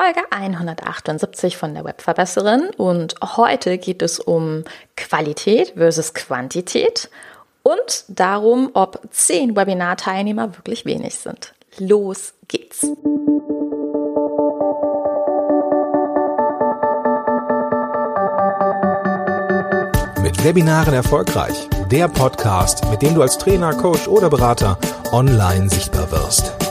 Folge 178 von der Webverbesserin und heute geht es um Qualität versus Quantität und darum, ob 10 Webinar-Teilnehmer wirklich wenig sind. Los geht's! Mit Webinaren erfolgreich. Der Podcast, mit dem du als Trainer, Coach oder Berater online sichtbar wirst.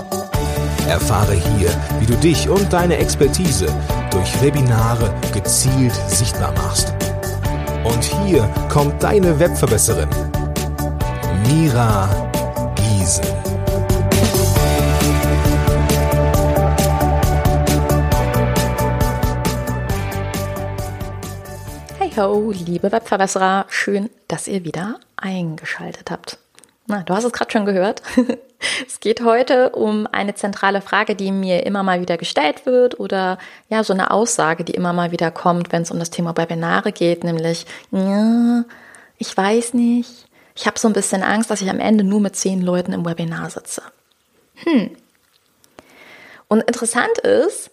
Erfahre hier, wie du dich und deine Expertise durch Webinare gezielt sichtbar machst. Und hier kommt deine Webverbesserin, Mira Giesen. Hey ho, liebe Webverbesserer, schön, dass ihr wieder eingeschaltet habt. Na, du hast es gerade schon gehört. es geht heute um eine zentrale Frage, die mir immer mal wieder gestellt wird oder ja, so eine Aussage, die immer mal wieder kommt, wenn es um das Thema Webinare geht, nämlich, ja, ich weiß nicht, ich habe so ein bisschen Angst, dass ich am Ende nur mit zehn Leuten im Webinar sitze. Hm. Und interessant ist,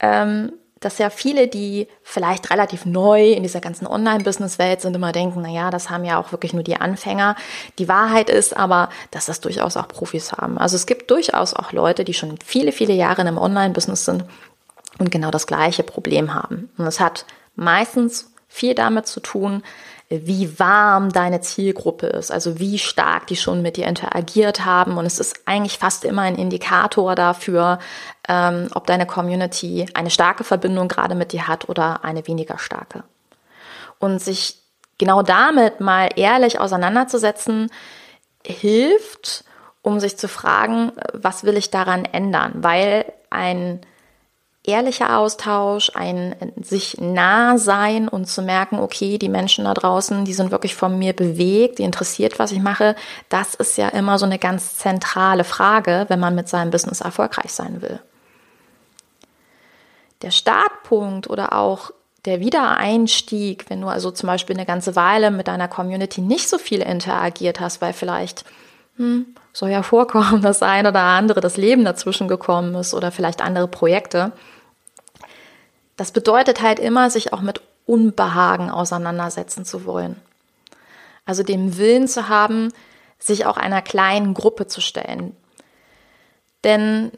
ähm, dass ja viele, die vielleicht relativ neu in dieser ganzen Online-Business-Welt sind, immer denken, na ja, das haben ja auch wirklich nur die Anfänger. Die Wahrheit ist aber, dass das durchaus auch Profis haben. Also es gibt durchaus auch Leute, die schon viele, viele Jahre in einem Online-Business sind und genau das gleiche Problem haben. Und es hat meistens viel damit zu tun, wie warm deine Zielgruppe ist, also wie stark die schon mit dir interagiert haben. Und es ist eigentlich fast immer ein Indikator dafür, ähm, ob deine Community eine starke Verbindung gerade mit dir hat oder eine weniger starke. Und sich genau damit mal ehrlich auseinanderzusetzen, hilft, um sich zu fragen, was will ich daran ändern? Weil ein ehrlicher Austausch, ein sich nah sein und zu merken, okay, die Menschen da draußen, die sind wirklich von mir bewegt, die interessiert, was ich mache, das ist ja immer so eine ganz zentrale Frage, wenn man mit seinem Business erfolgreich sein will. Der Startpunkt oder auch der Wiedereinstieg, wenn du also zum Beispiel eine ganze Weile mit deiner Community nicht so viel interagiert hast, weil vielleicht hm, soll ja vorkommen, dass ein oder andere das Leben dazwischen gekommen ist oder vielleicht andere Projekte, das bedeutet halt immer, sich auch mit Unbehagen auseinandersetzen zu wollen. Also dem Willen zu haben, sich auch einer kleinen Gruppe zu stellen. Denn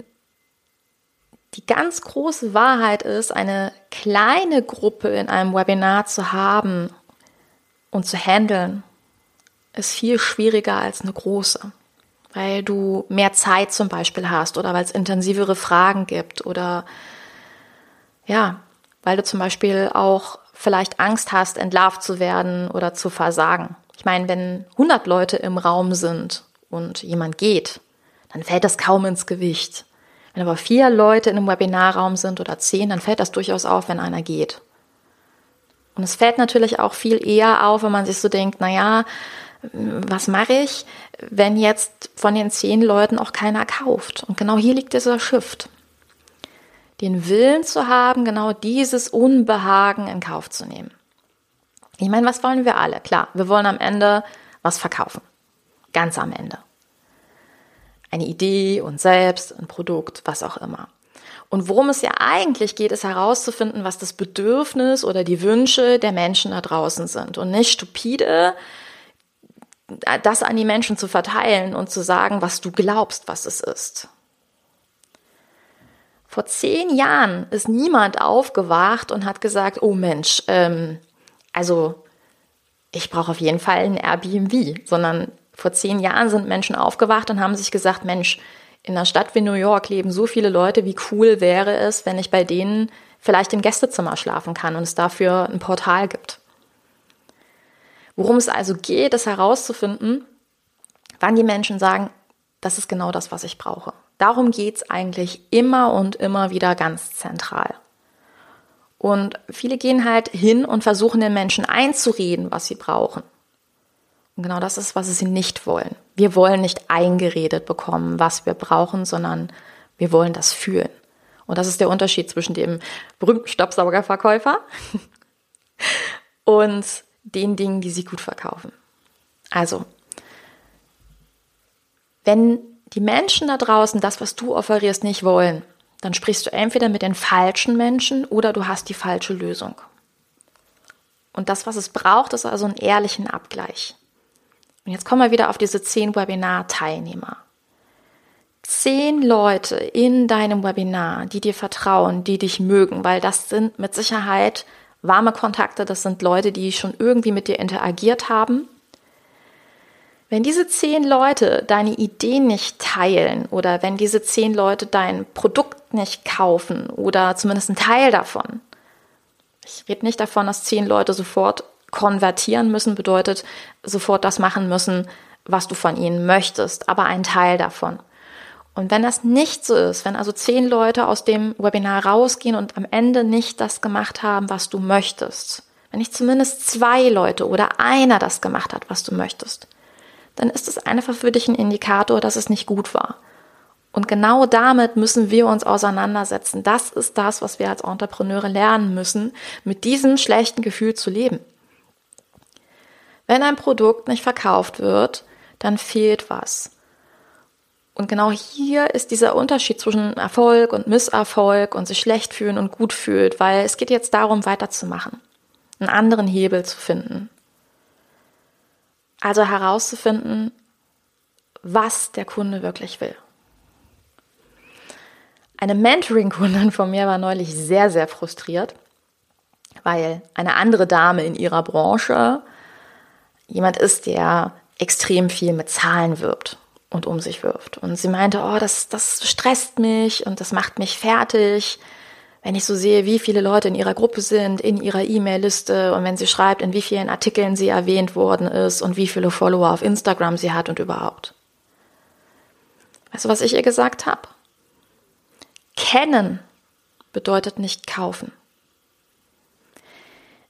die ganz große Wahrheit ist, eine kleine Gruppe in einem Webinar zu haben und zu handeln, ist viel schwieriger als eine große. Weil du mehr Zeit zum Beispiel hast oder weil es intensivere Fragen gibt oder ja, weil du zum Beispiel auch vielleicht Angst hast, entlarvt zu werden oder zu versagen. Ich meine, wenn 100 Leute im Raum sind und jemand geht, dann fällt das kaum ins Gewicht. Wenn aber vier Leute in einem Webinarraum sind oder zehn, dann fällt das durchaus auf, wenn einer geht. Und es fällt natürlich auch viel eher auf, wenn man sich so denkt, na ja, was mache ich, wenn jetzt von den zehn Leuten auch keiner kauft? Und genau hier liegt dieser Shift den Willen zu haben, genau dieses Unbehagen in Kauf zu nehmen. Ich meine, was wollen wir alle? Klar, wir wollen am Ende was verkaufen. Ganz am Ende. Eine Idee, und selbst, ein Produkt, was auch immer. Und worum es ja eigentlich geht, ist herauszufinden, was das Bedürfnis oder die Wünsche der Menschen da draußen sind. Und nicht stupide, das an die Menschen zu verteilen und zu sagen, was du glaubst, was es ist. Vor zehn Jahren ist niemand aufgewacht und hat gesagt, oh Mensch, ähm, also ich brauche auf jeden Fall ein Airbnb, sondern vor zehn Jahren sind Menschen aufgewacht und haben sich gesagt, Mensch, in einer Stadt wie New York leben so viele Leute, wie cool wäre es, wenn ich bei denen vielleicht im Gästezimmer schlafen kann und es dafür ein Portal gibt. Worum es also geht, ist herauszufinden, wann die Menschen sagen, das ist genau das, was ich brauche. Darum geht's eigentlich immer und immer wieder ganz zentral. Und viele gehen halt hin und versuchen den Menschen einzureden, was sie brauchen. Und genau das ist, was sie nicht wollen. Wir wollen nicht eingeredet bekommen, was wir brauchen, sondern wir wollen das fühlen. Und das ist der Unterschied zwischen dem berühmten Staubsaugerverkäufer und den Dingen, die sie gut verkaufen. Also, wenn die Menschen da draußen das, was du offerierst, nicht wollen, dann sprichst du entweder mit den falschen Menschen oder du hast die falsche Lösung. Und das, was es braucht, ist also einen ehrlichen Abgleich. Und jetzt kommen wir wieder auf diese zehn Webinar-Teilnehmer. Zehn Leute in deinem Webinar, die dir vertrauen, die dich mögen, weil das sind mit Sicherheit warme Kontakte, das sind Leute, die schon irgendwie mit dir interagiert haben. Wenn diese zehn Leute deine Idee nicht teilen oder wenn diese zehn Leute dein Produkt nicht kaufen oder zumindest einen Teil davon, ich rede nicht davon, dass zehn Leute sofort konvertieren müssen, bedeutet sofort das machen müssen, was du von ihnen möchtest, aber ein Teil davon. Und wenn das nicht so ist, wenn also zehn Leute aus dem Webinar rausgehen und am Ende nicht das gemacht haben, was du möchtest, wenn nicht zumindest zwei Leute oder einer das gemacht hat, was du möchtest, dann ist es einfach für dich ein Indikator, dass es nicht gut war. Und genau damit müssen wir uns auseinandersetzen. Das ist das, was wir als Entrepreneure lernen müssen, mit diesem schlechten Gefühl zu leben. Wenn ein Produkt nicht verkauft wird, dann fehlt was. Und genau hier ist dieser Unterschied zwischen Erfolg und Misserfolg und sich schlecht fühlen und gut fühlt, weil es geht jetzt darum, weiterzumachen, einen anderen Hebel zu finden. Also herauszufinden, was der Kunde wirklich will. Eine Mentoring-Kundin von mir war neulich sehr, sehr frustriert, weil eine andere Dame in ihrer Branche jemand ist, der extrem viel mit Zahlen wirbt und um sich wirft. Und sie meinte, oh, das, das stresst mich und das macht mich fertig, wenn ich so sehe, wie viele Leute in ihrer Gruppe sind, in ihrer E-Mail-Liste und wenn sie schreibt, in wie vielen Artikeln sie erwähnt worden ist und wie viele Follower auf Instagram sie hat und überhaupt. Weißt du, was ich ihr gesagt habe? Kennen bedeutet nicht kaufen.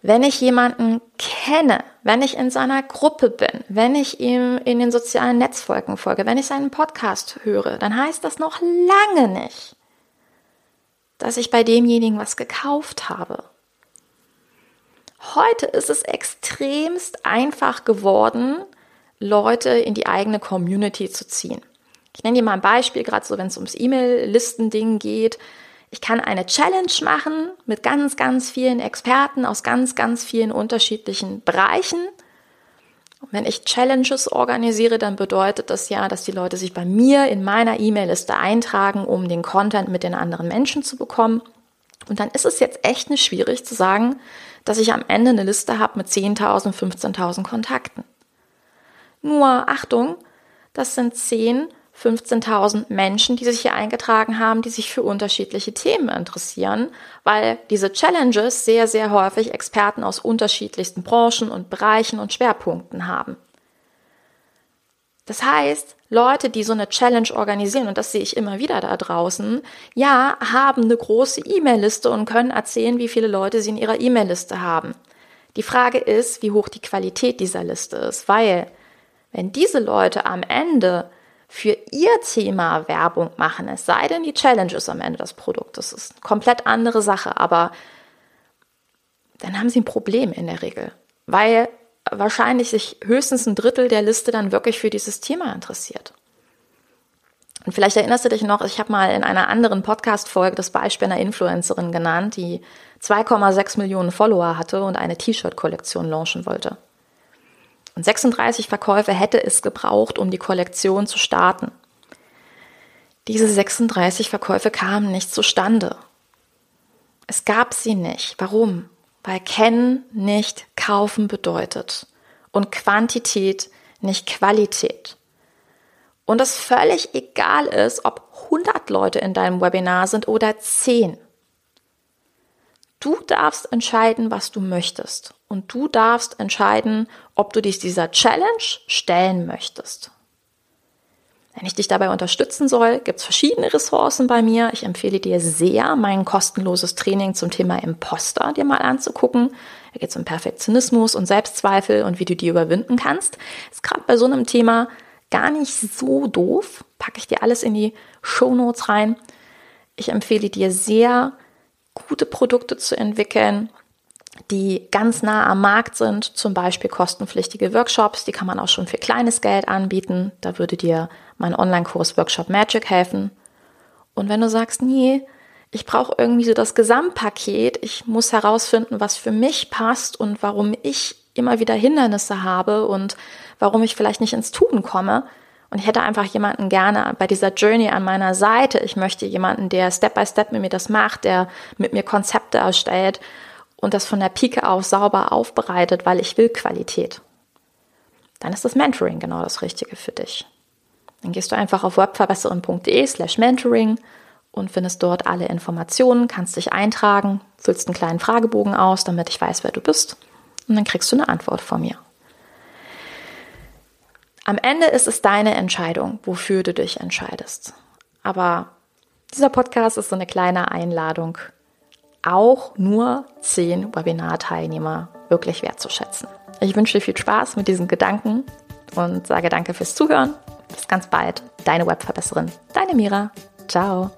Wenn ich jemanden kenne, wenn ich in seiner Gruppe bin, wenn ich ihm in den sozialen Netzfolgen folge, wenn ich seinen Podcast höre, dann heißt das noch lange nicht, dass ich bei demjenigen was gekauft habe. Heute ist es extremst einfach geworden, Leute in die eigene Community zu ziehen. Ich nenne dir mal ein Beispiel, gerade so, wenn es ums E-Mail-Listen-Ding geht. Ich kann eine Challenge machen mit ganz, ganz vielen Experten aus ganz, ganz vielen unterschiedlichen Bereichen. Und wenn ich Challenges organisiere, dann bedeutet das ja, dass die Leute sich bei mir in meiner E-Mail-Liste eintragen, um den Content mit den anderen Menschen zu bekommen. Und dann ist es jetzt echt nicht schwierig zu sagen, dass ich am Ende eine Liste habe mit 10.000, 15.000 Kontakten. Nur Achtung, das sind 10 15.000 Menschen, die sich hier eingetragen haben, die sich für unterschiedliche Themen interessieren, weil diese Challenges sehr, sehr häufig Experten aus unterschiedlichsten Branchen und Bereichen und Schwerpunkten haben. Das heißt, Leute, die so eine Challenge organisieren, und das sehe ich immer wieder da draußen, ja, haben eine große E-Mail-Liste und können erzählen, wie viele Leute sie in ihrer E-Mail-Liste haben. Die Frage ist, wie hoch die Qualität dieser Liste ist, weil wenn diese Leute am Ende für ihr Thema Werbung machen, es sei denn, die Challenge ist am Ende das Produkt. Das ist eine komplett andere Sache, aber dann haben sie ein Problem in der Regel, weil wahrscheinlich sich höchstens ein Drittel der Liste dann wirklich für dieses Thema interessiert. Und vielleicht erinnerst du dich noch, ich habe mal in einer anderen Podcast-Folge das Beispiel einer Influencerin genannt, die 2,6 Millionen Follower hatte und eine T-Shirt-Kollektion launchen wollte. Und 36 Verkäufe hätte es gebraucht, um die Kollektion zu starten. Diese 36 Verkäufe kamen nicht zustande. Es gab sie nicht. Warum? Weil kennen nicht kaufen bedeutet und Quantität nicht Qualität. Und es völlig egal ist, ob 100 Leute in deinem Webinar sind oder 10. Du darfst entscheiden, was du möchtest. Und du darfst entscheiden, ob du dich dieser Challenge stellen möchtest. Wenn ich dich dabei unterstützen soll, gibt es verschiedene Ressourcen bei mir. Ich empfehle dir sehr, mein kostenloses Training zum Thema Imposter dir mal anzugucken. Da geht es um Perfektionismus und Selbstzweifel und wie du die überwinden kannst. Ist gerade bei so einem Thema gar nicht so doof. Packe ich dir alles in die Show Notes rein. Ich empfehle dir sehr, gute Produkte zu entwickeln, die ganz nah am Markt sind, zum Beispiel kostenpflichtige Workshops, die kann man auch schon für kleines Geld anbieten. Da würde dir mein Online-Kurs Workshop Magic helfen. Und wenn du sagst, nee, Ich brauche irgendwie so das Gesamtpaket. Ich muss herausfinden, was für mich passt und warum ich immer wieder Hindernisse habe und warum ich vielleicht nicht ins Tun komme. Und ich hätte einfach jemanden gerne bei dieser Journey an meiner Seite. Ich möchte jemanden, der Step by Step mit mir das macht, der mit mir Konzepte erstellt und das von der Pike auf sauber aufbereitet, weil ich will Qualität. Dann ist das Mentoring genau das Richtige für dich. Dann gehst du einfach auf webverbesserin.de slash mentoring und findest dort alle Informationen, kannst dich eintragen, füllst einen kleinen Fragebogen aus, damit ich weiß, wer du bist und dann kriegst du eine Antwort von mir. Am Ende ist es deine Entscheidung, wofür du dich entscheidest. Aber dieser Podcast ist so eine kleine Einladung, auch nur zehn Webinar-Teilnehmer wirklich wertzuschätzen. Ich wünsche dir viel Spaß mit diesen Gedanken und sage danke fürs Zuhören. Bis ganz bald. Deine Webverbesserin, deine Mira. Ciao.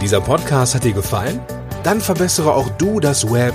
Dieser Podcast hat dir gefallen? Dann verbessere auch du das Web